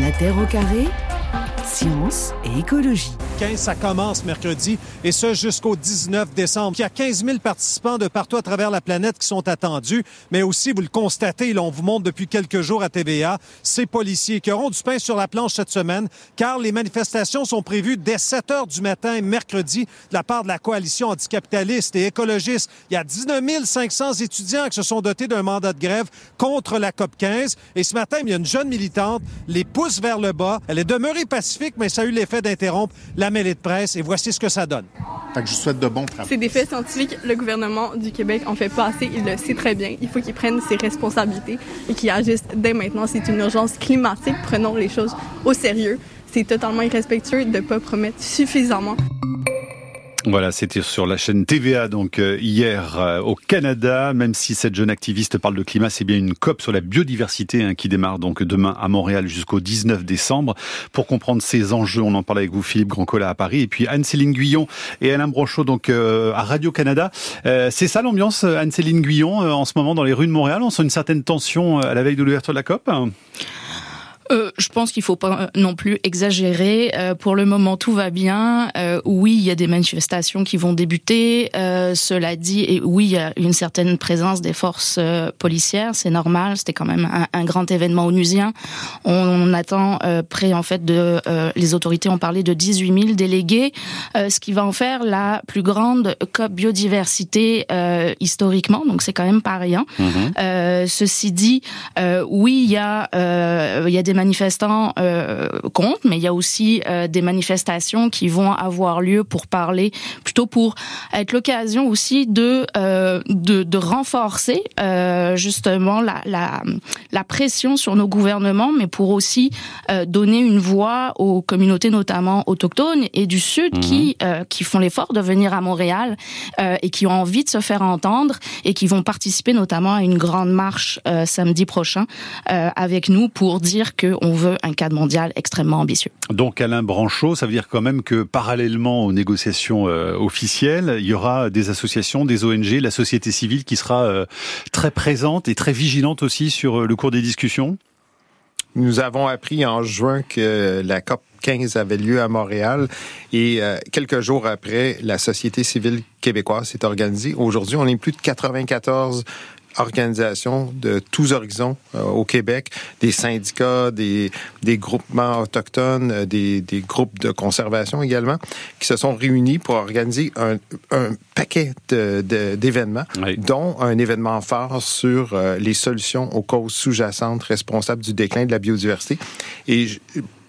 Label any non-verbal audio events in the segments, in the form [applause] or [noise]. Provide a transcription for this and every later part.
La Terre au carré, science et écologie. 15, ça commence mercredi, et ce jusqu'au 19 décembre. Il y a 15 000 participants de partout à travers la planète qui sont attendus, mais aussi, vous le constatez, là, on vous montre depuis quelques jours à TVA, ces policiers qui auront du pain sur la planche cette semaine, car les manifestations sont prévues dès 7 heures du matin mercredi de la part de la coalition anticapitaliste et écologiste. Il y a 19 500 étudiants qui se sont dotés d'un mandat de grève contre la COP 15, et ce matin, il y a une jeune militante, les pousse vers le bas. Elle est demeurée pacifique, mais ça a eu l'effet d'interrompre la mêlée de presse et voici ce que ça donne. Fait que je souhaite de bons travaux. C'est des faits scientifiques. Le gouvernement du Québec en fait pas assez. Il le sait très bien. Il faut qu'il prenne ses responsabilités et qu'il agisse dès maintenant. C'est une urgence climatique. Prenons les choses au sérieux. C'est totalement irrespectueux de ne pas promettre suffisamment. Voilà, c'était sur la chaîne TVA donc euh, hier euh, au Canada. Même si cette jeune activiste parle de climat, c'est bien une COP sur la biodiversité hein, qui démarre donc demain à Montréal jusqu'au 19 décembre. Pour comprendre ces enjeux, on en parle avec vous Philippe Grandcola à Paris et puis Anne-Céline Guyon et Alain Brochot donc euh, à Radio Canada. c'est ça l'ambiance Anne-Céline Guyon en ce moment dans les rues de Montréal? On sent une certaine tension à la veille de l'ouverture de la COP? Euh, je pense qu'il faut pas non plus exagérer. Euh, pour le moment, tout va bien. Euh, oui, il y a des manifestations qui vont débuter. Euh, cela dit, et oui, il y a une certaine présence des forces euh, policières. C'est normal. C'était quand même un, un, grand événement onusien. On, on attend près en fait de les autorités ont parlé de 18 000 délégués, ce qui va en faire la plus grande COP biodiversité historiquement. Donc c'est quand même pas rien. Mmh. ceci dit, oui, il y a il y a des manifestants euh, comptent, mais il y a aussi euh, des manifestations qui vont avoir lieu pour parler, plutôt pour être l'occasion aussi de, euh, de, de renforcer justement la, la, la pression sur nos gouvernements, mais pour aussi donner une voix aux communautés notamment autochtones et du Sud mmh. qui, qui font l'effort de venir à Montréal et qui ont envie de se faire entendre et qui vont participer notamment à une grande marche samedi prochain avec nous pour dire que on veut un cadre mondial extrêmement ambitieux. Donc Alain Branchot, ça veut dire quand même que parallèlement aux négociations euh, officielles, il y aura des associations, des ONG, la société civile qui sera euh, très présente et très vigilante aussi sur euh, le cours des discussions? Nous avons appris en juin que la COP 15 avait lieu à Montréal et euh, quelques jours après, la société civile québécoise s'est organisée. Aujourd'hui, on est plus de 94 organisations de tous horizons euh, au Québec, des syndicats, des, des groupements autochtones, euh, des, des, groupes de conservation également, qui se sont réunis pour organiser un, un paquet d'événements, oui. dont un événement phare sur euh, les solutions aux causes sous-jacentes responsables du déclin de la biodiversité. Et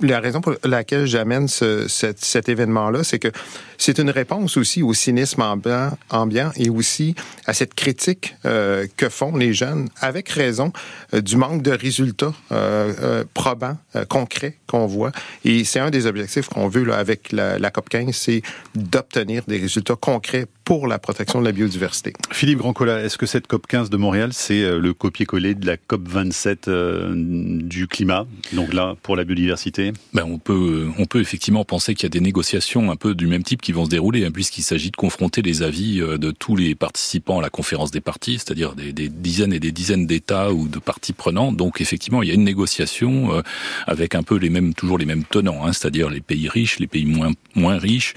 la raison pour laquelle j'amène ce, cet, cet événement-là, c'est que c'est une réponse aussi au cynisme ambiant, ambiant et aussi à cette critique euh, que font les jeunes, avec raison, euh, du manque de résultats euh, euh probants, euh, concrets qu'on voit. Et c'est un des objectifs qu'on veut là, avec la, la COP 15, c'est d'obtenir des résultats concrets pour la protection de la biodiversité. Philippe Grandcola, est-ce que cette COP 15 de Montréal, c'est euh, le copier-coller de la COP 27 euh, du climat, donc là pour la biodiversité? Ben on peut on peut effectivement penser qu'il y a des négociations un peu du même type qui vont se dérouler, hein, puisqu'il s'agit de confronter les avis euh, de tous les participants à la conférence des partis, c'est-à-dire des, des, dizaines et des dizaines d'États ou de parties prenantes. Donc effectivement, il y a une négociation euh, avec un peu les mêmes toujours les mêmes tenants, hein, c'est-à-dire les pays riches, les pays moins moins riches,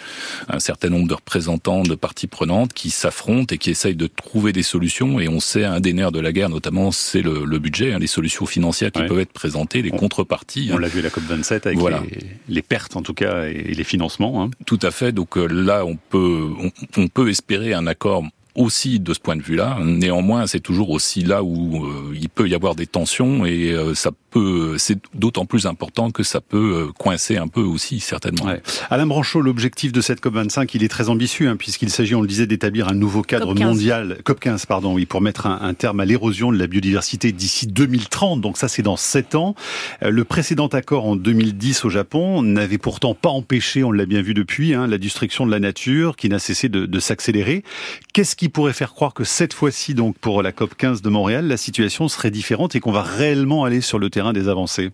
un certain nombre de représentants de parties prenantes prenantes qui s'affrontent et qui essayent de trouver des solutions. Et on sait, un des nerfs de la guerre, notamment, c'est le, le, budget, hein, les solutions financières qui ouais. peuvent être présentées, les on, contreparties. On hein. l'a vu à la COP27 avec voilà. les, les, pertes, en tout cas, et les financements. Hein. Tout à fait. Donc euh, là, on peut, on, on peut espérer un accord aussi de ce point de vue-là. Néanmoins, c'est toujours aussi là où euh, il peut y avoir des tensions et euh, ça peut, c'est d'autant plus important que ça peut euh, coincer un peu aussi certainement. Ouais. Alain Branchot, l'objectif de cette COP 25, il est très ambitieux hein, puisqu'il s'agit, on le disait, d'établir un nouveau cadre COP mondial, COP 15, pardon, oui, pour mettre un, un terme à l'érosion de la biodiversité d'ici 2030. Donc ça, c'est dans sept ans. Euh, le précédent accord en 2010 au Japon n'avait pourtant pas empêché, on l'a bien vu depuis, hein, la destruction de la nature qui n'a cessé de, de s'accélérer. Qu'est-ce qui pourrait faire croire que cette fois-ci, donc pour la COP 15 de Montréal, la situation serait différente et qu'on va réellement aller sur le terrain des avancées?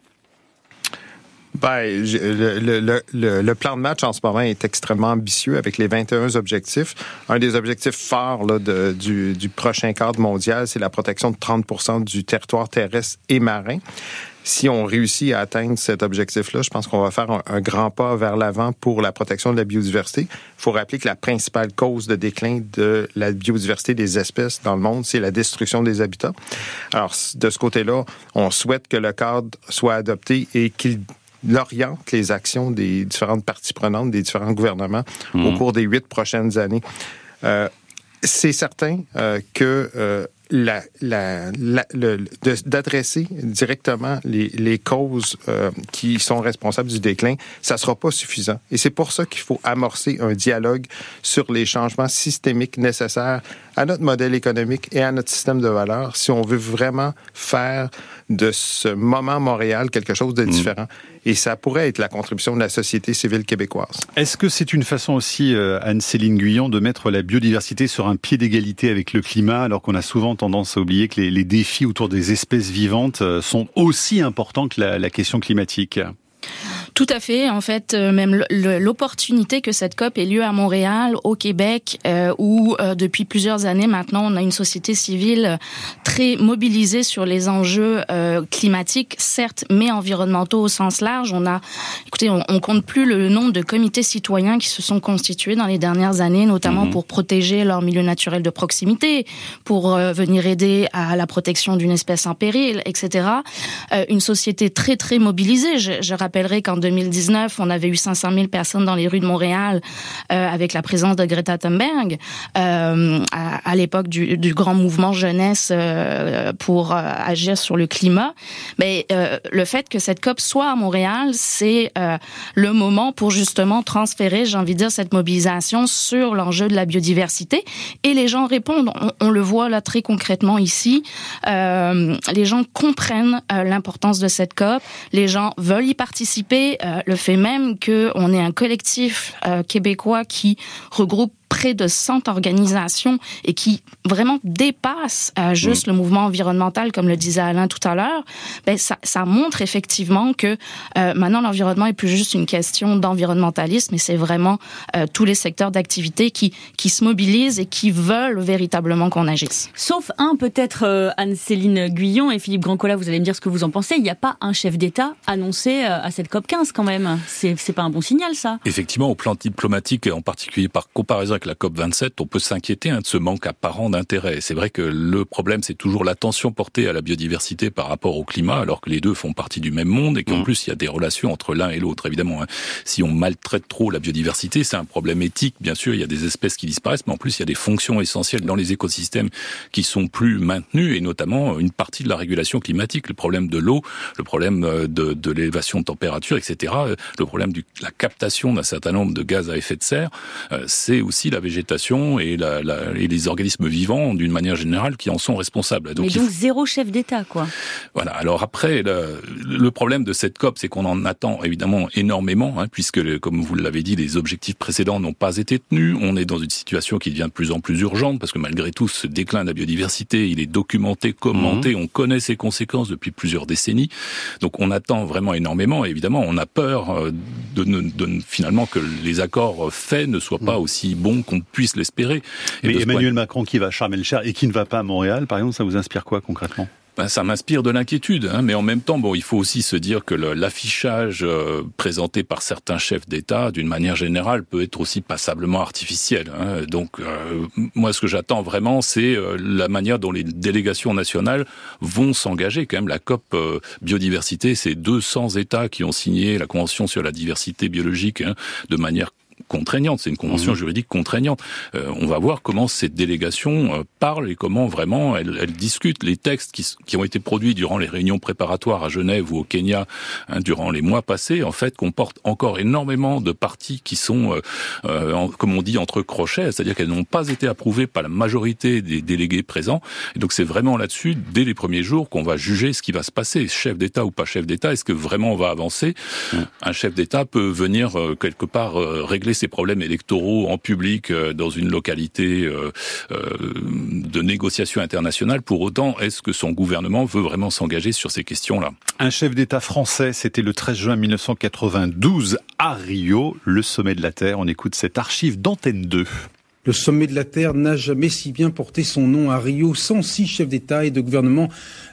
Ben, le, plan de match en ce moment est extrêmement ambitieux avec les 21 objectifs. Un des objectifs phares du prochain cadre mondial, c'est la protection de 30% du territoire terrestre et marin si on réussit à atteindre cet objectif-là, je pense qu'on va faire un, grand pas vers l'avant pour la protection de la biodiversité. Il faut rappeler que la principale cause de déclin de la biodiversité des espèces dans le monde, c'est la destruction des habitats. Alors, de ce côté-là, on souhaite que le cadre soit adopté et qu'il oriente les actions des différentes parties prenantes, des différents gouvernements au mmh. cours des huit prochaines années. Euh, c'est certain euh, que euh, d'adresser directement les, causes euh, qui sont responsables du déclin, ça sera pas suffisant. Et c'est pour ça qu'il faut amorcer un dialogue sur les changements systémiques nécessaires à notre modèle économique et à notre système de valeurs si on veut vraiment faire de ce moment Montréal quelque chose de mm. différent. Et ça pourrait être la contribution de la société civile québécoise. Est-ce que c'est une façon aussi, euh, Anne-Céline Guyon, de mettre la biodiversité sur un pied d'égalité avec le climat, alors qu'on a souvent tendance à oublier que les, défis autour des espèces vivantes euh, sont aussi importants que la question climatique? Tout à fait. En fait, euh, même l'opportunité que cette COP ait lieu à Montréal, au Québec, euh, où euh, depuis plusieurs années maintenant, on a une société civile très mobilisée sur les enjeux climatiques, certes, mais environnementaux au sens large. On a, écoutez, on, on, compte plus le nombre de comités citoyens qui se sont constitués dans les dernières années, notamment mhm. pour protéger leur milieu naturel de proximité, pour venir aider à la protection d'une espèce en péril, etc. une société très très mobilisée. Je, je rappellerai qu'en 2019, on avait eu 500 000 personnes dans les rues de Montréal euh, avec la présence de Greta Thunberg euh, à, l'époque du, grand mouvement jeunesse euh, pour agir sur le climat. Mais le fait que cette COP soit à Montréal, c'est le moment pour justement transférer, j'ai envie de dire, cette mobilisation sur l'enjeu de la biodiversité. Et les gens répondent. On, on le voit là très concrètement ici. les gens comprennent l'importance de cette COP. Les gens veulent y participer. Euh, le fait même qu'on est un collectif euh, québécois qui regroupe près de 100 organisations et qui vraiment dépassent euh, juste mm. le mouvement environnemental, comme le disait Alain tout à l'heure, ben ça, ça, montre effectivement que euh, maintenant l'environnement est plus juste une question d'environnementalisme, mais c'est vraiment euh, tous les secteurs d'activité qui, qui se mobilisent et qui veulent véritablement qu'on agisse. Sauf un, peut-être euh, Anne-Céline Guyon et Philippe Grandcola, vous allez me dire ce que vous en pensez. Il n'y a pas un chef d'État annoncé à cette COP 15 quand même. C'est pas un bon signal, ça. Effectivement, au plan diplomatique, en particulier par comparaison avec la COP27, on peut s'inquiéter hein, de ce manque apparent d'intérêt. C'est vrai que le problème, c'est toujours l'attention portée à la biodiversité par rapport au climat, alors que les deux font partie du même monde et qu'en mmh. plus, il y a des relations entre l'un et l'autre. Évidemment, hein. si on maltraite trop la biodiversité, c'est un problème éthique. Bien sûr, il y a des espèces qui disparaissent, mais en plus, il y a des fonctions essentielles dans les écosystèmes qui sont plus maintenues, et notamment une partie de la régulation climatique, le problème de l'eau, le problème euh, de, de l'élévation de température, etc., le problème de la captation d'un certain nombre de gaz à effet de serre, euh, c'est aussi la végétation et, la, la, et les organismes vivants d'une manière générale qui en sont responsables. Donc, Mais donc zéro chef d'État, quoi. Voilà. Alors après, le, le problème de cette COP, c'est qu'on en attend évidemment énormément, hein, puisque, comme vous l'avez dit, les objectifs précédents n'ont pas été tenus. On est dans une situation qui devient de plus en plus urgente, parce que malgré tout, ce déclin de la biodiversité, il est documenté, commenté, mmh. on connaît ses conséquences depuis plusieurs décennies. Donc on attend vraiment énormément. Et évidemment, on a peur euh, de, de, finalement que les accords faits ne soient pas mmh. aussi bons qu'on puisse l'espérer. Mais Emmanuel Macron qui va à Sharm el et qui ne va pas à Montréal, par exemple, ça vous inspire quoi concrètement? Ben, ça m'inspire de l'inquiétude, hein, mais en même temps, bon, il faut aussi se dire que l'affichage euh, présenté par certains chefs d'État, d'une manière générale, peut être aussi passablement artificiel. Hein. Donc, euh, moi, ce que j'attends vraiment, c'est euh, la manière dont les délégations nationales vont s'engager. Quand même, la COP biodiversité, c'est 200 États qui ont signé la Convention sur la diversité biologique hein, de manière contraignante, c'est une convention mhm. juridique contraignante. Euh, on va voir comment cette délégation euh, parle et comment vraiment elle, elle discute. Les textes qui, qui, ont été produits durant les réunions préparatoires à Genève ou au Kenya hein, durant les mois passés, en fait, comportent encore énormément de parties qui sont, euh, euh comme on dit, entre crochets, c'est-à-dire qu'elles n'ont pas été approuvées par la majorité des délégués présents. Et donc c'est vraiment là-dessus, dès les premiers jours, qu'on va juger ce qui va se passer. Chef d'État ou pas chef d'État, est-ce que vraiment on va avancer? Un chef d'État peut venir quelque part régler ses problèmes électoraux en public euh, dans une localité euh, euh, de négociation internationale. Pour autant, est-ce que son gouvernement veut vraiment s'engager sur ces questions-là? Un chef d'État français, c'était le 13 juin 1992 à Rio, le sommet de la Terre. On écoute cette archive d'Antenne 2. Le sommet de la Terre n'a jamais si bien porté son nom à Rio. 106 chefs d'État et de gouvernement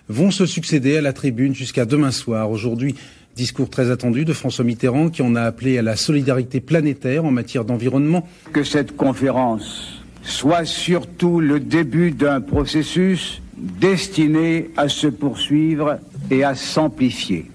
vont se succéder à la tribune jusqu'à demain soir. Aujourd'hui, discours très attendu de François Mitterrand qui en a appelé à la solidarité planétaire en matière d'environnement. Que cette conférence soit surtout le début d'un processus destiné à se poursuivre et à s'amplifier.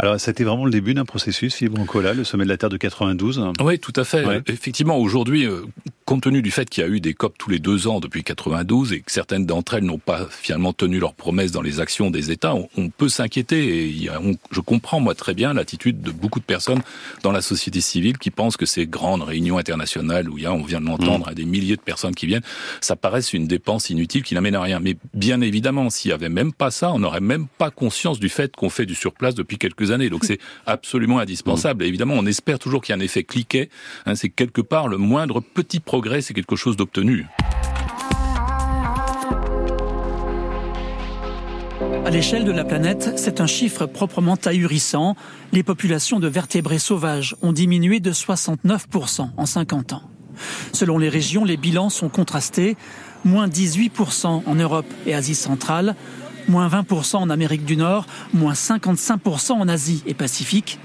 Alors, c'était vraiment le début d'un processus, Philippe Brancola, le sommet de la Terre de 92. Oui, tout à fait. Effectivement, aujourd'hui, euh, compte tenu du fait qu'il y a eu des COP tous les deux ans depuis 92 et que certaines d'entre elles n'ont pas finalement tenu leurs promesses dans les actions des États, on, peut s'inquiéter. Et je comprends, moi, très bien l'attitude de beaucoup de personnes dans la société civile qui pensent que ces grandes réunions internationales où il y a, on vient de l'entendre, mmh. des milliers de personnes qui viennent, ça paraît une dépense inutile qui n'amène à rien. Mais bien évidemment, s'il y avait même pas ça, on n'aurait même pas conscience du fait qu'on fait du surplace depuis quelques années. Donc [laughs] c'est absolument indispensable. Et évidemment, on espère toujours qu'il y a un effet cliquet. Hein, c'est quelque part le moindre petit progrès, c'est quelque chose d'obtenu. À l'échelle de la planète, c'est un chiffre proprement ahurissant. Les populations de vertébrés sauvages ont diminué de 69% en 50 ans. Selon les régions, les bilans sont contrastés. Moins 18% en Europe et Asie centrale, moins 20% en Amérique du Nord, moins 55% en Asie et Pacifique,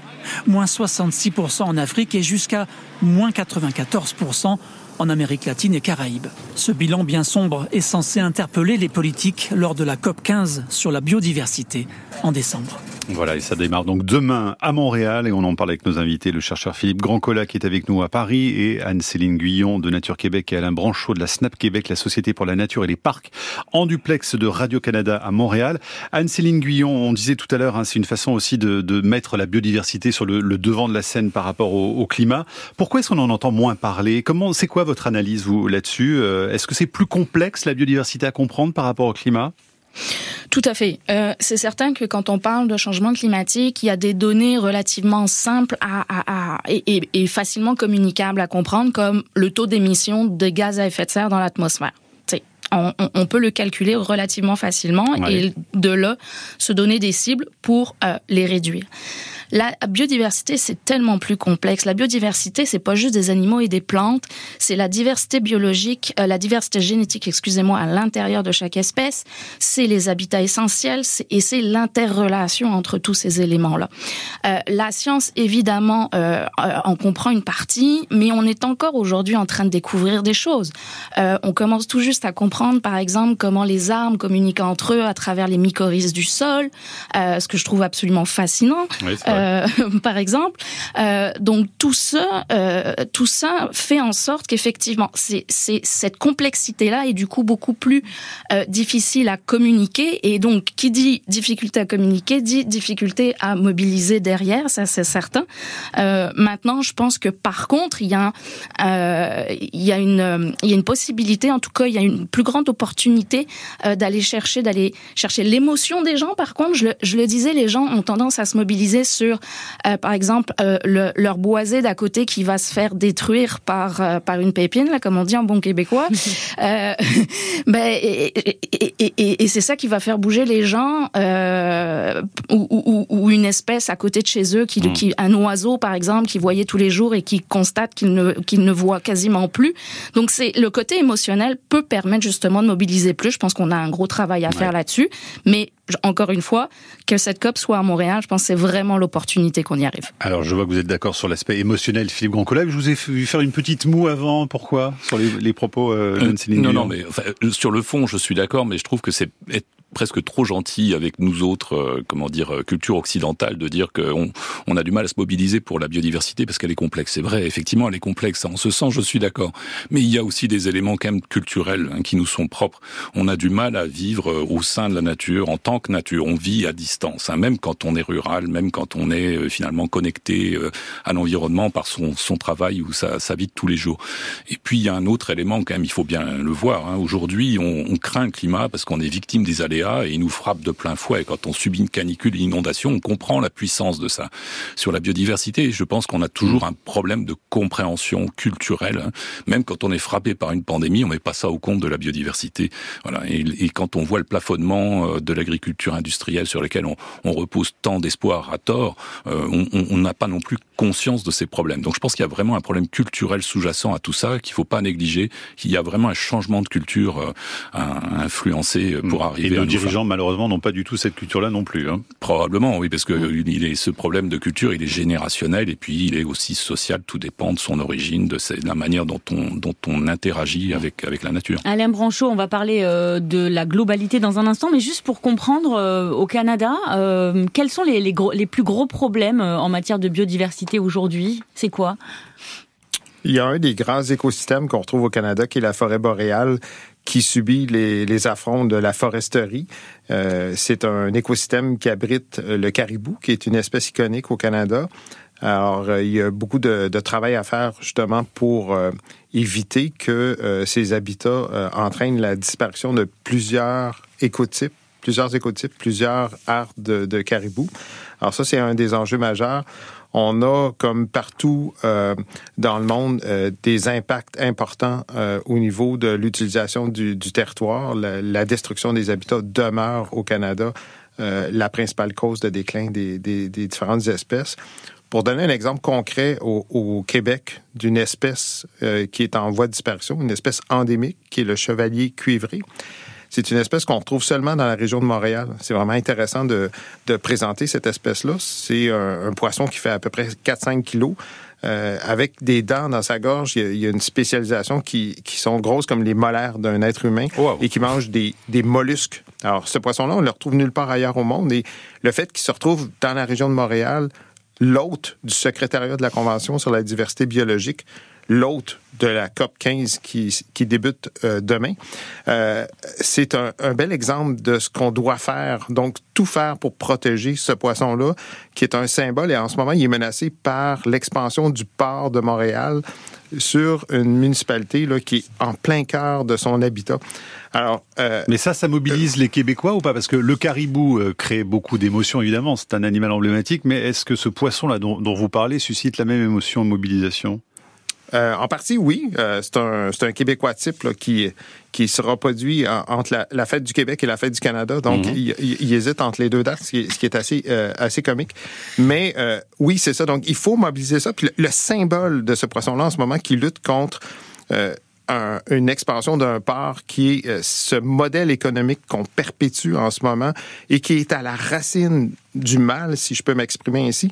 moins 66% en Afrique et jusqu'à moins 94% en Amérique latine et Caraïbes. Ce bilan bien sombre est censé interpeller les politiques lors de la COP 15 sur la biodiversité en décembre. Voilà, et ça démarre donc demain à Montréal et on en parle avec nos invités, le chercheur Philippe Grandcola qui est avec nous à Paris et Anne-Céline Guyon de Nature Québec et Alain Branchot de la SNAP Québec, la Société pour la Nature et les Parcs, en duplex de Radio-Canada à Montréal. Anne-Céline Guyon, on disait tout à l'heure, hein, c'est une façon aussi de, mettre la biodiversité sur le, devant de la scène par rapport au, climat. Pourquoi est-ce qu'on en entend moins parler? Comment, c'est quoi votre analyse vous là-dessus? Euh, Est-ce que c'est plus complexe la biodiversité à comprendre par rapport au climat? Tout à fait. Euh, c'est certain que quand on parle de changement climatique, il y a des données relativement simples à, et, facilement communicables à comprendre, comme le taux d'émission de gaz à effet de serre dans l'atmosphère. On, peut le calculer relativement facilement et de là se donner des cibles pour euh, les réduire. La biodiversité, c'est tellement plus complexe. La biodiversité, c'est pas juste des animaux et des plantes, c'est la diversité biologique, euh, la diversité génétique, excusez-moi, à l'intérieur de chaque espèce, c'est les habitats essentiels et c'est l'interrelation entre tous ces éléments-là. Euh, la science, évidemment, euh, en comprend une partie, mais on est encore aujourd'hui en train de découvrir des choses. on commence tout juste à comprendre, par exemple, comment les arbres communiquent entre eux à travers les mycorhizes du sol, ce que je trouve absolument fascinant. Euh, [laughs] par exemple. Euh, donc tout ça, euh, tout ça fait en sorte qu'effectivement, c'est cette complexité-là est du coup beaucoup plus difficile à communiquer. Et donc, qui dit difficulté à communiquer dit difficulté à mobiliser derrière, ça c'est certain. maintenant, je pense que par contre, il y a, une, possibilité, en tout cas, il y a une plus grande opportunité d'aller chercher, d'aller chercher l'émotion des gens. Par contre, je je le disais, les gens ont tendance à se mobiliser sur euh, par exemple, euh, leur boisé d'à côté qui va se faire détruire par euh, par une pépine, là, comme on dit en bon québécois. [laughs] [laughs] ben, et, et, et, c'est ça qui va faire bouger les gens, ou, ou, ou, une espèce à côté de chez eux, qui, mm. qui, un oiseau par exemple, qui voyait tous les jours et qui constate qu'il ne qu'il ne voit quasiment plus. Donc c'est le côté émotionnel peut permettre justement de mobiliser plus. Je pense qu'on a un gros travail à faire là-dessus, mais encore une fois, que cette COP soit à Montréal, je pense que c'est vraiment l'opportunité qu'on y arrive. Alors, je vois que vous êtes d'accord sur l'aspect émotionnel, Philippe Grandcollègue. Je vous ai vu faire une petite moue avant. Pourquoi Sur les, propos euh, euh Non, non, mais sur le fond, je suis d'accord, mais je trouve que c'est presque trop gentil avec nous autres, euh, comment dire, euh, culture occidentale, de dire qu'on on a du mal à se mobiliser pour la biodiversité parce qu'elle est complexe. C'est vrai, effectivement, elle est complexe. En ce sens, je suis d'accord. Mais il y a aussi des éléments quand même culturels hein, qui nous sont propres. On a du mal à vivre euh, au sein de la nature en tant que nature. On vit à distance, hein, même quand on est rural, même quand on est finalement connecté à l'environnement par son, travail ou sa, sa vie de tous les jours. Et puis il y a un autre élément quand même, il faut bien le voir. Hein. Aujourd'hui, on, on craint le climat parce qu'on est victime des aléas aléas et ils nous frappent de plein fouet. Quand on subit une canicule, une inondation, on comprend la puissance de ça. Sur la biodiversité, je pense qu'on a toujours un problème de compréhension culturelle. Hein. Même quand on est frappé par une pandémie, on met pas ça au compte de la biodiversité. Voilà. Et, quand on voit le plafonnement euh, de l'agriculture industrielle sur lequel on, on repose tant d'espoir à tort, euh, on n'a pas non plus conscience de ces problèmes. Donc je pense qu'il y a vraiment un problème culturel sous-jacent à tout ça qu'il faut pas négliger. Qu'il y a vraiment un changement de culture euh, à influencer pour mm. arriver. Et nos dirigeants malheureusement n'ont pas du tout cette culture-là non plus. Hein. Probablement oui, parce que mm. il est ce problème de culture, il est générationnel et puis il est aussi social. Tout dépend de son origine, de la manière dont on dont on interagit avec avec la nature. Alain Branchot, on va parler euh, de la globalité dans un instant, mais juste pour comprendre euh, au Canada, quels sont les les, les plus gros problèmes en matière de biodiversité aujourd'hui? C'est quoi? Il y a un des grands écosystèmes qu'on retrouve au Canada qui est la forêt boréale qui subit les, les affronts de la foresterie. Euh, c'est un écosystème qui abrite euh, le caribou, qui est une espèce iconique au Canada. Alors, euh, il y a beaucoup de, de, travail à faire justement pour éviter que ces habitats entraînent la disparition de plusieurs écotypes, plusieurs écotypes, plusieurs arts de, de caribou. Alors ça, c'est un des enjeux majeurs on a, comme partout euh, dans le monde, euh, des impacts importants euh, au niveau de l'utilisation du, territoire. La, destruction des habitats demeure au Canada la principale cause de déclin des, différentes espèces. Pour donner un exemple concret au, au Québec d'une espèce qui est en voie de disparition, une espèce endémique qui est le chevalier cuivré. C'est une espèce qu'on retrouve seulement dans la région de Montréal. C'est vraiment intéressant de, de présenter cette espèce-là. C'est un, poisson qui fait à peu près 4-5 kilos. Euh, avec des dents dans sa gorge, il y a, une spécialisation qui, qui, sont grosses comme les molaires d'un être humain et qui mange des, des mollusques. Alors, ce poisson-là, on le retrouve nulle part ailleurs au monde. Et le fait qu'il se retrouve dans la région de Montréal, l'hôte du secrétariat de la Convention sur la diversité biologique, l'hôte de la COP 15 qui, qui débute euh, demain. Euh, c'est un, un, bel exemple de ce qu'on doit faire. Donc, tout faire pour protéger ce poisson-là, qui est un symbole. Et en ce moment, il est menacé par l'expansion du port de Montréal sur une municipalité là, qui est en plein cœur de son habitat. Alors, euh, Mais ça, ça mobilise les Québécois ou pas? Parce que le caribou euh, crée beaucoup d'émotions, évidemment. C'est un animal emblématique. Mais est-ce que ce poisson-là dont, dont vous parlez suscite la même émotion mobilisation? Euh, en partie, oui. Euh, c'est un, un Québécois type qui, qui se reproduit entre la, fête du Québec et la fête du Canada. Donc, mhm. il, hésite entre les deux dates, ce qui est, assez, euh, assez comique. Mais oui, c'est ça. Donc, il faut mobiliser ça. Puis le, symbole de ce poisson-là en ce moment qui lutte contre une expansion d'un port qui est ce modèle économique qu'on perpétue en ce moment et qui est à la racine du mal, si je peux m'exprimer ainsi,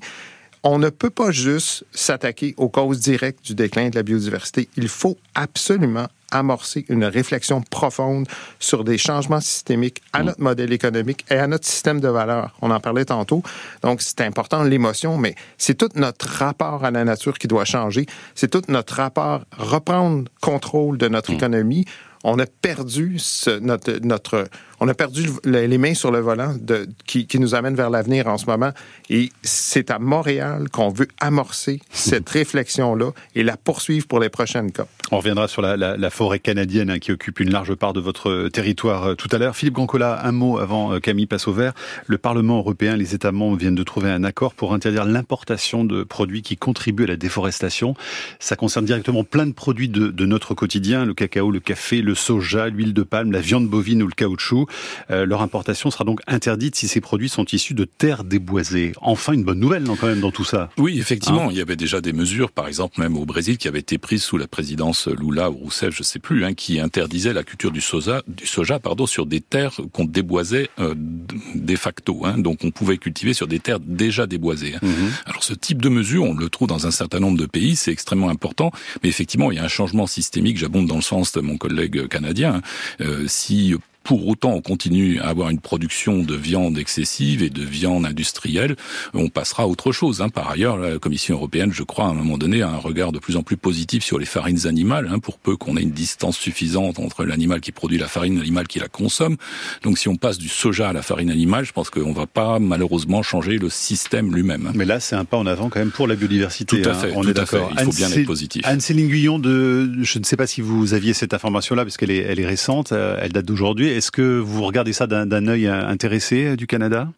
on ne peut pas juste s'attaquer aux causes directes du déclin de la biodiversité. Il faut absolument amorcer une réflexion profonde sur des changements systémiques à mm. notre modèle économique et à notre système de valeurs. On en parlait tantôt. Donc, c'est important l'émotion, mais c'est tout notre rapport à la nature qui doit changer. C'est tout notre rapport, reprendre contrôle de notre mm. économie. On a perdu ce, notre, notre on a perdu les mains sur le volant de, qui, qui nous amène vers l'avenir en ce moment. Et c'est à Montréal qu'on veut amorcer cette [laughs] réflexion-là et la poursuivre pour les prochaines COP. On reviendra sur la, la, la forêt canadienne hein, qui occupe une large part de votre territoire euh, tout à l'heure. Philippe Gancola, un mot avant euh, Camille passe au vert. Le Parlement européen, les États membres viennent de trouver un accord pour interdire l'importation de produits qui contribuent à la déforestation. Ça concerne directement plein de produits de, de notre quotidien, le cacao, le café, le soja, l'huile de palme, la viande bovine ou le caoutchouc. Euh, leur importation sera donc interdite si ces produits sont issus de terres déboisées. Enfin, une bonne nouvelle quand même dans tout ça. Oui, effectivement, hein il y avait déjà des mesures, par exemple même au Brésil, qui avaient été prises sous la présidence Lula ou Rousseff, je sais plus, hein, qui interdisaient la culture du soja, du soja pardon, sur des terres qu'on déboisait euh, de facto. Hein, donc on pouvait cultiver sur des terres déjà déboisées. Mhm. Alors ce type de mesure, on le trouve dans un certain nombre de pays, c'est extrêmement important. Mais effectivement, il y a un changement systémique. J'abonde dans le sens de mon collègue canadien. Euh, si pour autant on continue à avoir une production de viande excessive et de viande industrielle, on passera à autre chose. Hein. Par ailleurs, la Commission européenne, je crois, à un moment donné, a un regard de plus en plus positif sur les farines animales, hein, pour peu qu'on ait une distance suffisante entre l'animal qui produit la farine et l'animal qui la consomme. Donc si on passe du soja à la farine animale, je pense qu'on va pas malheureusement changer le système lui-même. Mais là, c'est un pas en avant quand même pour la biodiversité. Tout à hein. fait, on est d'accord. Il faut bien être positif. Anne-Céline Guyon, de, je ne sais pas si vous aviez cette information-là, parce qu'elle est, elle est récente, euh, elle date d'aujourd'hui Est-ce que vous regardez ça d'un œil intéressé du Canada?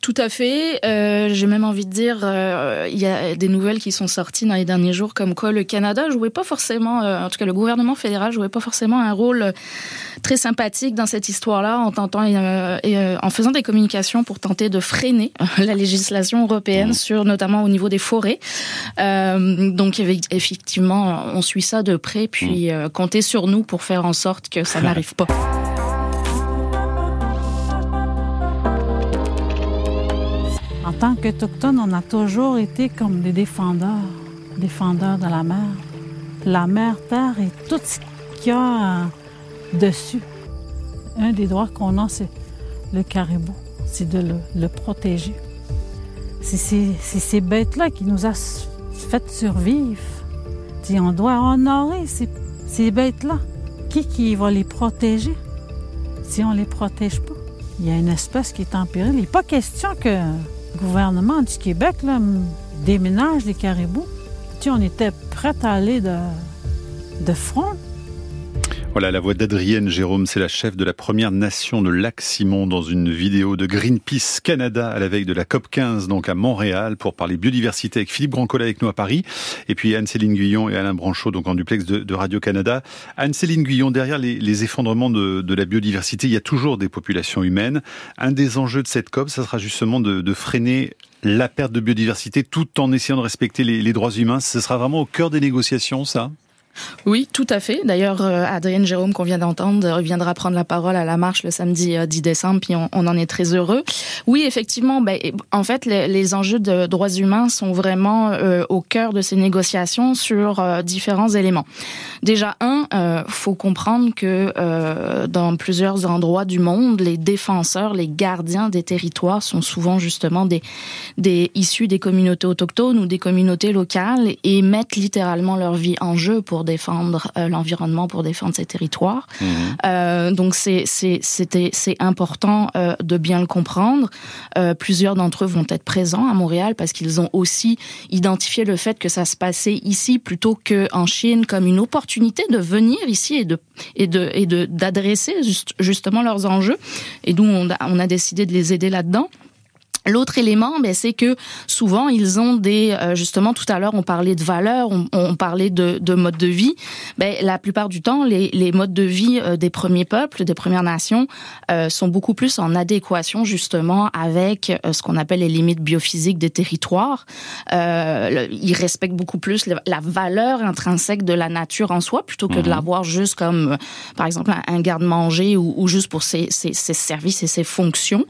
Tout à fait. Euh, J'ai même envie de dire, euh, il y a des nouvelles qui sont sorties dans les derniers jours, comme quoi le Canada jouait pas forcément, euh, en tout cas le gouvernement fédéral jouait pas forcément un rôle très sympathique dans cette histoire-là, en tentant euh, et, en faisant des communications pour tenter de freiner la législation européenne mmh. sur, notamment au niveau des forêts. donc effectivement, on suit ça de près, puis mmh. comptez sur nous pour faire en sorte que ça [laughs] n'arrive pas. Tant qu'Autochtones, on a toujours été comme des défendeurs, défendeurs de la mer. La mer, terre et tout ce qu'il y a dessus. Un des droits qu'on a, c'est le caribou, c'est de le, protéger. C'est ces, bêtes-là qui nous a fait survivre. on doit honorer ces, bêtes-là. Qui, qui va les protéger? Si on ne les protège pas? Il y a une espèce qui est en péril. Il n'est pas question que gouvernement du Québec là, déménage les caribous. Tu on était prêt à aller de front. Voilà la voix d'Adrienne Jérôme, c'est la chef de la Première Nation de Lac-Simon dans une vidéo de Greenpeace Canada à la veille de la COP 15, donc à Montréal, pour parler biodiversité avec Philippe Grandcola avec nous à Paris, et puis Anne-Céline Guyon et Alain Branchot, donc en duplex de, Radio-Canada. Anne-Céline Guyon, derrière les, effondrements de, la biodiversité, il y a toujours des populations humaines. Un des enjeux de cette COP, ça sera justement de, freiner la perte de biodiversité tout en essayant de respecter les, les droits humains. Ce sera vraiment au cœur des négociations, ça? Oui, tout à fait. D'ailleurs, euh, Adrienne Jérôme, qu'on vient d'entendre, reviendra prendre la parole à la marche le samedi 10 euh, décembre, puis on, en est très heureux. Oui, effectivement, ben, en fait, les, enjeux de droits humains sont vraiment euh, au cœur de ces négociations sur différents éléments. Déjà, un, euh, faut comprendre que dans plusieurs endroits du monde, les défenseurs, les gardiens des territoires sont souvent justement des, des issus des communautés autochtones ou des communautés locales et mettent littéralement leur vie en jeu pour défendre euh, l'environnement, pour défendre ses territoires. Mhm. Euh, donc c'est important euh, de bien le comprendre. Plusieurs d'entre eux vont être présents à Montréal parce qu'ils ont aussi identifié le fait que ça se passait ici plutôt que en Chine comme une opportunité de venir ici et de et de et de d'adresser justement leurs enjeux. Et d'où on on a décidé de les aider là-dedans. L'autre élément, ben, c'est que souvent ils ont des euh, justement tout à l'heure on parlait de valeurs, on, parlait de, de mode de vie. Ben, la plupart du temps, les, les modes de vie euh, des premiers peuples, des premières nations, euh, sont beaucoup plus en adéquation justement avec ce qu'on appelle les limites biophysiques des territoires. ils respectent beaucoup plus la, valeur intrinsèque de la nature en soi plutôt que de mhm. l'avoir juste comme par exemple un, garde-manger ou, ou, juste pour ses, ses, ses, services et ses fonctions.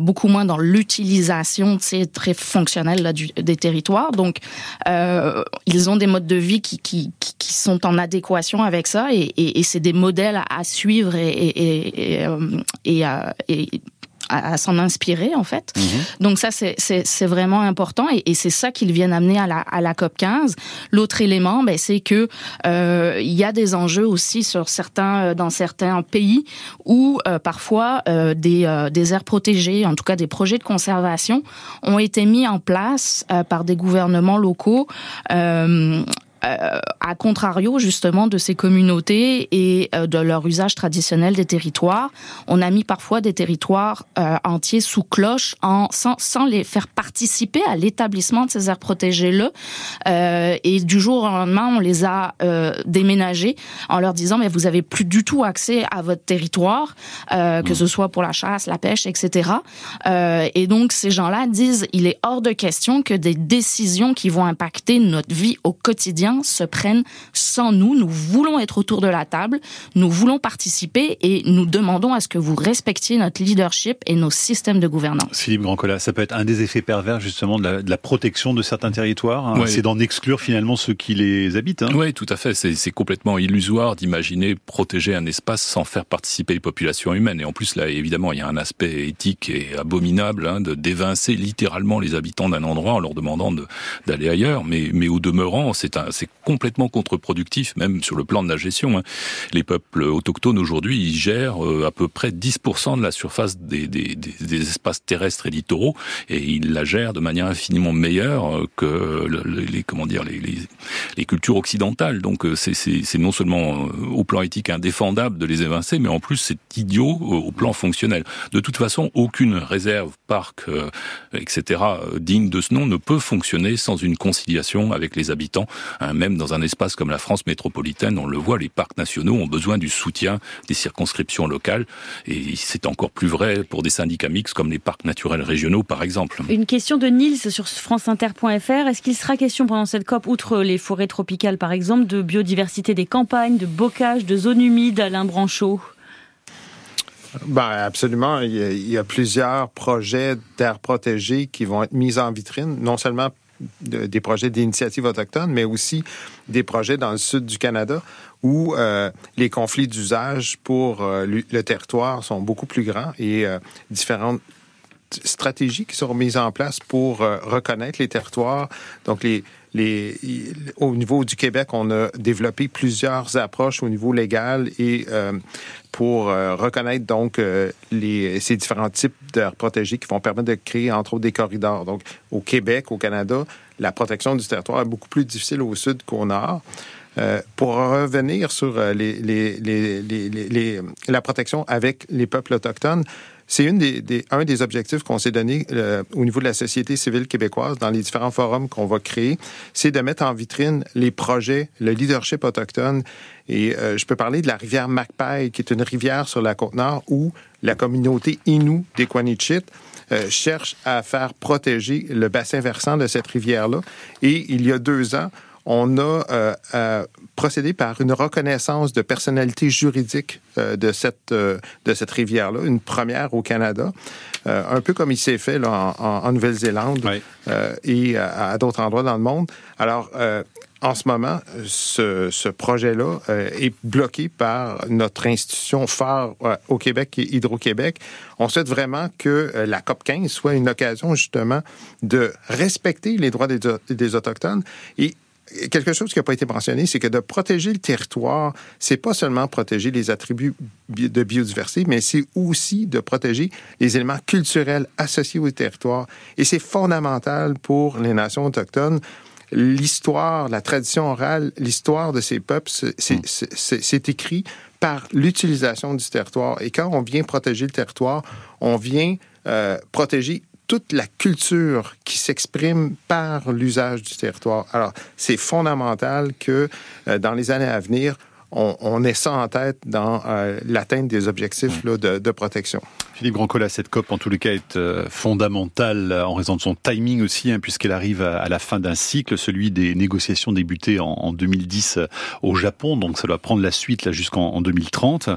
beaucoup moins dans l'utilisation très fonctionnelle là, du, des territoires. Donc, euh, ils ont des modes de vie qui, qui, qui, sont en adéquation avec ça et, c'est des modèles à suivre et, et, et, et, et à, s'en inspirer en fait. Mhm. Donc ça c'est vraiment important et, et c'est ça qu'ils viennent amener à la, à la COP 15. L'autre élément, ben, c'est que euh, il y a des enjeux aussi sur certains euh, dans certains pays où euh, parfois euh, des, euh, des aires protégées, en tout cas des projets de conservation, ont été mis en place par des gouvernements locaux euh, à contrario justement de ces communautés et euh, de leur usage traditionnel des territoires. On a mis parfois des territoires euh, entiers sous cloche en, sans, sans les faire participer à l'établissement de ces aires protégées-là. et du jour au lendemain, on les a déménagés en leur disant mais vous avez plus du tout accès à votre territoire, que ce soit pour la chasse, la pêche, etc. et donc ces gens-là disent il est hors de question que des décisions qui vont impacter notre vie au quotidien se prennent sans nous. Nous voulons être autour de la table, nous voulons participer et nous demandons à ce que vous respectiez notre leadership et nos systèmes de gouvernance. Philippe Grandcola, ça peut être un des effets pervers justement de la, protection de certains territoires. Hein. C'est d'en exclure finalement ceux qui les habitent. Hein. Oui, tout à fait. C'est complètement illusoire d'imaginer protéger un espace sans faire participer les populations humaines. Et en plus, là, évidemment, il y a un aspect éthique et abominable hein, de d'évincer littéralement les habitants d'un endroit en leur demandant d'aller ailleurs. Mais, mais au demeurant, c'est un, c'est complètement contre-productif, même sur le plan de la gestion. Hein. Les peuples autochtones aujourd'hui, ils gèrent euh, à peu près 10% de la surface des, espaces terrestres et littoraux, et ils la gèrent de manière infiniment meilleure euh, que les comment dire les, cultures occidentales. Donc c'est non seulement au plan éthique indéfendable de les évincer, mais en plus c'est idiot au plan fonctionnel. De toute façon, aucune réserve, parc, etc. digne de ce nom ne peut fonctionner sans une conciliation avec les habitants. Hein, même dans un espace comme la France métropolitaine, on le voit, les parcs nationaux ont besoin du soutien des circonscriptions locales. Et c'est encore plus vrai pour des syndicats mixtes comme les parcs naturels régionaux, par exemple. Une question de Nils sur franceinter.fr. Est-ce qu'il sera question pendant cette COP, outre les forêts tropicales, par exemple, de biodiversité des campagnes, de bocage, de zones humides, Alain Branchot? Ben, absolument. Il y, a, il y a plusieurs projets d'air protégés qui vont être mis en vitrine, non seulement des projets d'initiative autochtone, mais aussi des projets dans le sud du Canada où euh, les conflits d'usage pour euh, le, territoire sont beaucoup plus grands et euh, différentes stratégies qui seront mises en place pour reconnaître les territoires. Donc, les, les, au niveau du Québec, on a développé plusieurs approches au niveau légal et euh, pour euh, reconnaître donc euh, les, ces différents types d'aires protégées qui vont permettre de créer entre autres des corridors. Donc au Québec, au Canada, la protection du territoire est beaucoup plus difficile au sud qu'au nord. pour revenir sur les, les, les, la protection avec les peuples autochtones, c'est une des, un des objectifs qu'on s'est donné euh, au niveau de la société civile québécoise dans les différents forums qu'on va créer, c'est de mettre en vitrine les projets, le leadership autochtone. Et euh, je peux parler de la rivière Macpay, qui est une rivière sur la côte nord où la communauté Innu des Quanichit euh, cherche à faire protéger le bassin versant de cette rivière-là. Et il y a deux ans, on a euh, euh, procédé par une reconnaissance de personnalité juridique euh, de cette de cette rivière-là, une première au Canada, un peu comme il s'est fait là, en, Nouvelle-Zélande et à, d'autres endroits dans le monde. Alors en ce moment, ce, ce projet-là est bloqué par notre institution phare au Québec, qui est Hydro-Québec. On souhaite vraiment que la COP 15 soit une occasion justement de respecter les droits des, des Autochtones et quelque chose qui n'a pas été mentionné, c'est que de protéger le territoire, c'est pas seulement protéger les attributs de biodiversité, mais c'est aussi de protéger les éléments culturels associés au territoire. Et c'est fondamental pour les nations autochtones. L'histoire, la tradition orale, l'histoire de ces peuples, c'est écrit par l'utilisation du territoire. Et quand on vient protéger le territoire, on vient euh, protéger toute la culture qui s'exprime par l'usage du territoire. Alors, c'est fondamental que euh, dans les années à venir, on, on ait ça en tête dans euh, l'atteinte des objectifs là, de, de, protection. Philippe Grandcola, cette COP, en tous les cas, est euh, fondamentale en raison de son timing aussi, hein, puisqu'elle arrive à, la fin d'un cycle, celui des négociations débutées en, en 2010 au Japon, donc ça doit prendre la suite là jusqu'en 2030.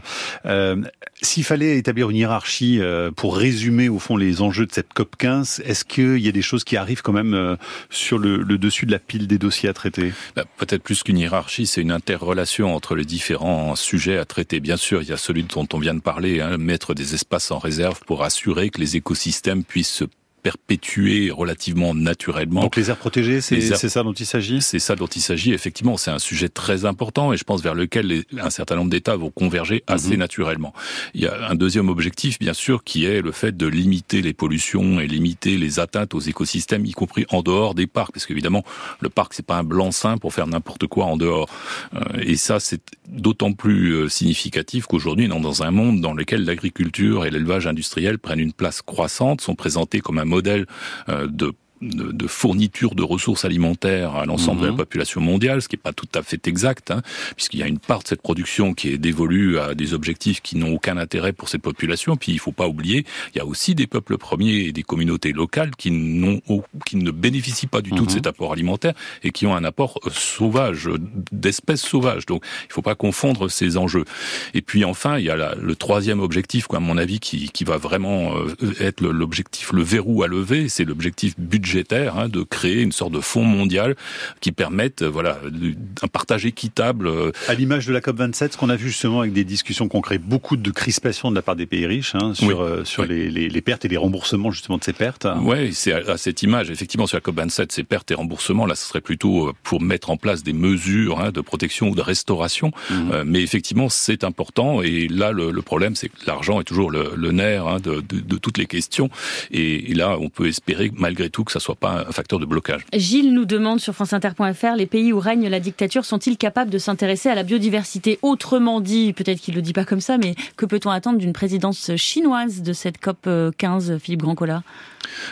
Euh, s'il fallait établir une hiérarchie euh, pour résumer au fond les enjeux de cette COP 15, est-ce qu'il y a des choses qui arrivent quand même euh, sur le, dessus de la pile des dossiers à traiter? Bah, Peut-être plus qu'une hiérarchie, c'est une interrelation entre les différents sujets à traiter. Bien sûr, il y a celui dont on vient de parler, hein, mettre des espaces en réserve pour assurer que les écosystèmes puissent se perpétuer relativement naturellement. Donc les aires protégées, c'est ça dont il s'agit? C'est ça dont il s'agit, effectivement. C'est un sujet très important et je pense vers lequel un certain nombre d'États vont converger assez mhm. naturellement. Il y a un deuxième objectif, bien sûr, qui est le fait de limiter les pollutions et limiter les atteintes aux écosystèmes, y compris en dehors des parcs, parce qu'évidemment, le parc, c'est pas un blanc-seing pour faire n'importe quoi en dehors. Euh, et ça, c'est d'autant plus euh, significatif qu'aujourd'hui, dans un monde dans lequel l'agriculture et l'élevage industriel prennent une place croissante, sont présentés comme un modèle euh, de de, fourniture de ressources alimentaires à l'ensemble de la mhm. population mondiale, ce qui n'est pas tout à fait exact, hein, puisqu'il y a une part de cette production qui est dévolue à des objectifs qui n'ont aucun intérêt pour ces populations. Puis il ne faut pas oublier, il y a aussi des peuples premiers et des communautés locales qui, n'ont, qui ne bénéficient pas du tout de mhm. cet apport alimentaire et qui ont un apport euh, sauvage, d'espèces sauvages. Donc il ne faut pas confondre ces enjeux. Et puis enfin, il y a le troisième objectif, quoi, à mon avis, qui, qui va vraiment euh, être l'objectif, le verrou à lever, c'est l'objectif budgétaire budgétaire, hein, de créer une sorte de fonds mondial qui permette, voilà, un partage équitable. À l'image de la COP 27, ce qu'on a vu justement avec des discussions concrètes, beaucoup de crispation de la part des pays riches hein, sur sur Les, les, les, pertes et les remboursements justement de ces pertes. Oui, c'est à, cette image. Effectivement, sur la COP 27, ces pertes et remboursements, là, ce serait plutôt pour mettre en place des mesures hein, de protection ou de restauration. Mmh. mais effectivement, c'est important. Et là, le, le problème, c'est que l'argent est toujours le, le nerf hein, de, de, de, toutes les questions. Et, et, là, on peut espérer malgré tout que ça soit pas un facteur de blocage. Gilles nous demande sur franceinter.fr les pays où règne la dictature sont-ils capables de s'intéresser à la biodiversité? Autrement dit, peut-être qu'il le dit pas comme ça, mais que peut-on attendre d'une présidence chinoise de cette COP 15, Philippe Grandcola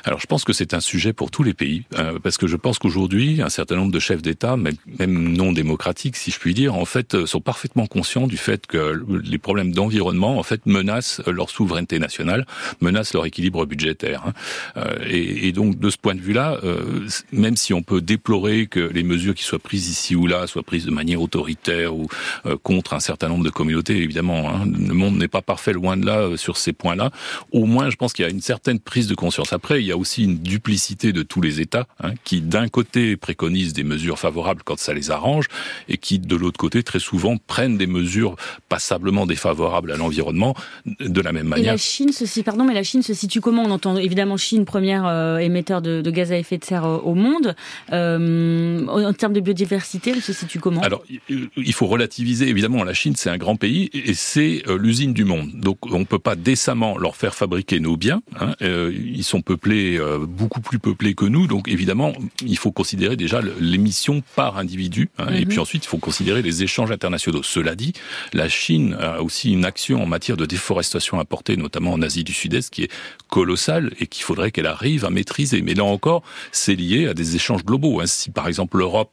alors je pense que c'est un sujet pour tous les pays, euh, parce que je pense qu'aujourd'hui, un certain nombre de chefs d'État, même, même, non démocratiques, si je puis dire, en fait, euh, sont parfaitement conscients du fait que les problèmes d'environnement, en fait, menacent leur souveraineté nationale, menacent leur équilibre budgétaire. Hein. Euh, et, et, donc, de ce point de vue-là, euh, même si on peut déplorer que les mesures qui soient prises ici ou là soient prises de manière autoritaire ou euh, contre un certain nombre de communautés, évidemment, hein, le monde n'est pas parfait loin de là euh, sur ces points-là. Au moins, je pense qu'il y a une certaine prise de conscience. Après, il y a aussi une duplicité de tous les États hein, qui, d'un côté, préconisent des mesures favorables quand ça les arrange, et qui, de l'autre côté, très souvent prennent des mesures passablement défavorables à l'environnement de la même manière. Et la Chine, ceci, pardon, mais la Chine se situe comment? On entend évidemment Chine, première émetteur de, de, gaz à effet de serre euh, au monde. Euh, en termes de biodiversité, elle se situe comment? Alors, il faut relativiser. Évidemment, la Chine, c'est un grand pays et c'est euh, l'usine du monde. Donc, on ne peut pas décemment leur faire fabriquer nos biens. Hein. ils sont peuplés beaucoup plus peuplés que nous. Donc évidemment, il faut considérer déjà l'émission par individu. Hein. Et puis ensuite, il faut considérer les échanges internationaux. Cela dit, la Chine a aussi une action en matière de déforestation apportée, notamment en Asie du Sud-Est, qui est colossale et qu'il faudrait qu'elle arrive à maîtriser. Mais là encore, c'est lié à des échanges globaux. Hein. Si par exemple l'Europe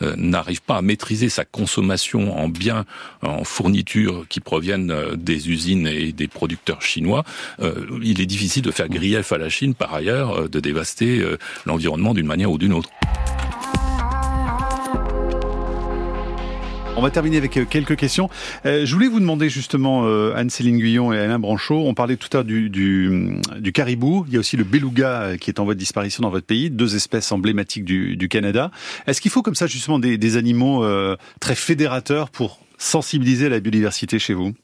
n'arrive pas à maîtriser sa consommation en biens, en fournitures qui proviennent euh, des usines et des producteurs chinois, euh, il est difficile de faire grief à la Chine par ailleurs de dévaster l'environnement d'une manière ou d'une autre. On va terminer avec quelques questions. Euh, je voulais vous demander justement, euh, Anne-Céline Guyon et Alain Branchot, on parlait tout à l'heure du, du, du, caribou, il y a aussi le beluga qui est en voie de disparition dans votre pays, deux espèces emblématiques du, du Canada. Est-ce qu'il faut comme ça justement des, des animaux euh, très fédérateurs pour sensibiliser la biodiversité chez vous?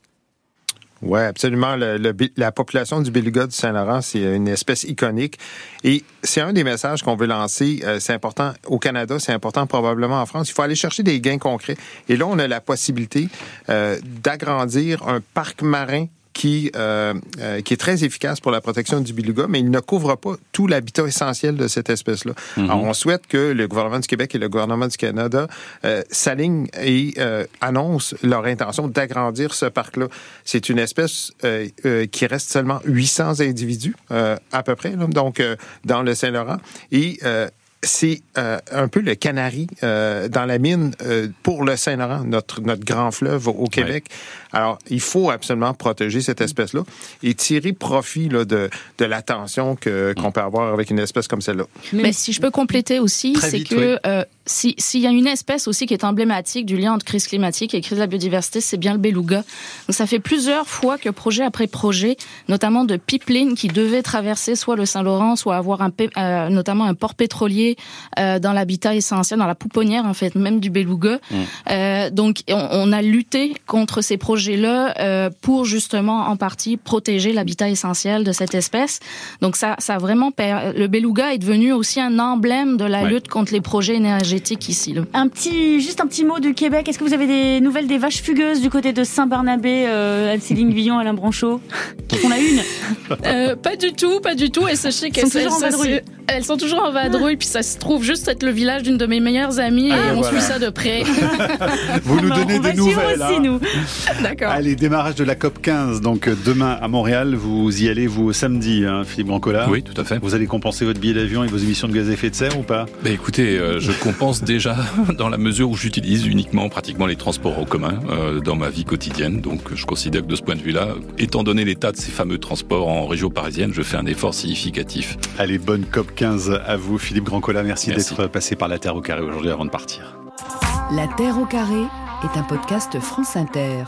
Oui, absolument. Le, le, la population du beluga du Saint-Laurent, c'est une espèce iconique. Et c'est un des messages qu'on veut lancer. Euh, c'est important au Canada, c'est important probablement en France. Il faut aller chercher des gains concrets. Et là, on a la possibilité euh, d'agrandir un parc marin qui, euh, euh, qui est très efficace pour la protection du beluga, mais il ne couvre pas tout l'habitat essentiel de cette espèce-là. Mm -hmm. Alors, on souhaite que le gouvernement du Québec et le gouvernement du Canada euh, s'alignent et annoncent leur intention d'agrandir ce parc-là. C'est une espèce qui reste seulement 800 individus, à peu près, là, donc dans le Saint-Laurent. Et c'est euh, un peu le canari euh, dans la mine euh, pour le Saint-Laurent, notre, notre grand fleuve au Québec. Alors, il faut absolument protéger cette espèce-là et tirer profit là, de, de l'attention que, qu'on peut avoir avec une espèce comme celle-là. Mais si je peux compléter aussi, c'est que oui. s'il si y a une espèce aussi qui est emblématique du lien entre crise climatique et crise de la biodiversité, c'est bien le beluga. Donc, ça fait plusieurs fois que projet après projet, notamment de pipeline qui devait traverser soit le Saint-Laurent, soit avoir un, notamment un port pétrolier euh, dans l'habitat essentiel, dans la pouponnière en fait, même du beluga. Mmh. Euh, donc on, on, a lutté contre ces projets-là euh, pour justement en partie protéger l'habitat essentiel de cette espèce. Donc ça, ça a vraiment le beluga est devenu aussi un emblème de la ouais. lutte contre les projets énergétiques ici. Là. Un petit, juste un petit mot du Québec. Est-ce que vous avez des nouvelles des vaches fugueuses du côté de Saint-Barnabé, euh, Céline Villon, Alain Branchot On a une euh, Pas du tout, pas du tout. Et sachez qu'elles sont toujours en vadrouille. Elles sont toujours en vadrouille, puis ça se trouve juste être le village d'une de mes meilleures amies ah, et on voilà. suit ça de près. [laughs] Vous nous donnez des nouvelles. Aussi, hein. nous. D'accord. Allez, démarrage de la COP 15, donc demain à Montréal. Vous y allez, vous, samedi, hein, Philippe Brancola Oui, tout à fait. Vous allez compenser votre billet d'avion et vos émissions de gaz à effet de serre ou pas? Bah, Écoutez, euh, je compense [laughs] déjà dans la mesure où j'utilise uniquement pratiquement les transports en commun euh, dans ma vie quotidienne. Donc je considère que de ce point de vue-là, étant donné l'état de ces fameux transports en région parisienne, je fais un effort significatif. Allez, bonne COP 15 à vous, Philippe Grandcola. Merci, Merci. d'être passé par la Terre au carré aujourd'hui avant de partir. La Terre au carré est un podcast France Inter.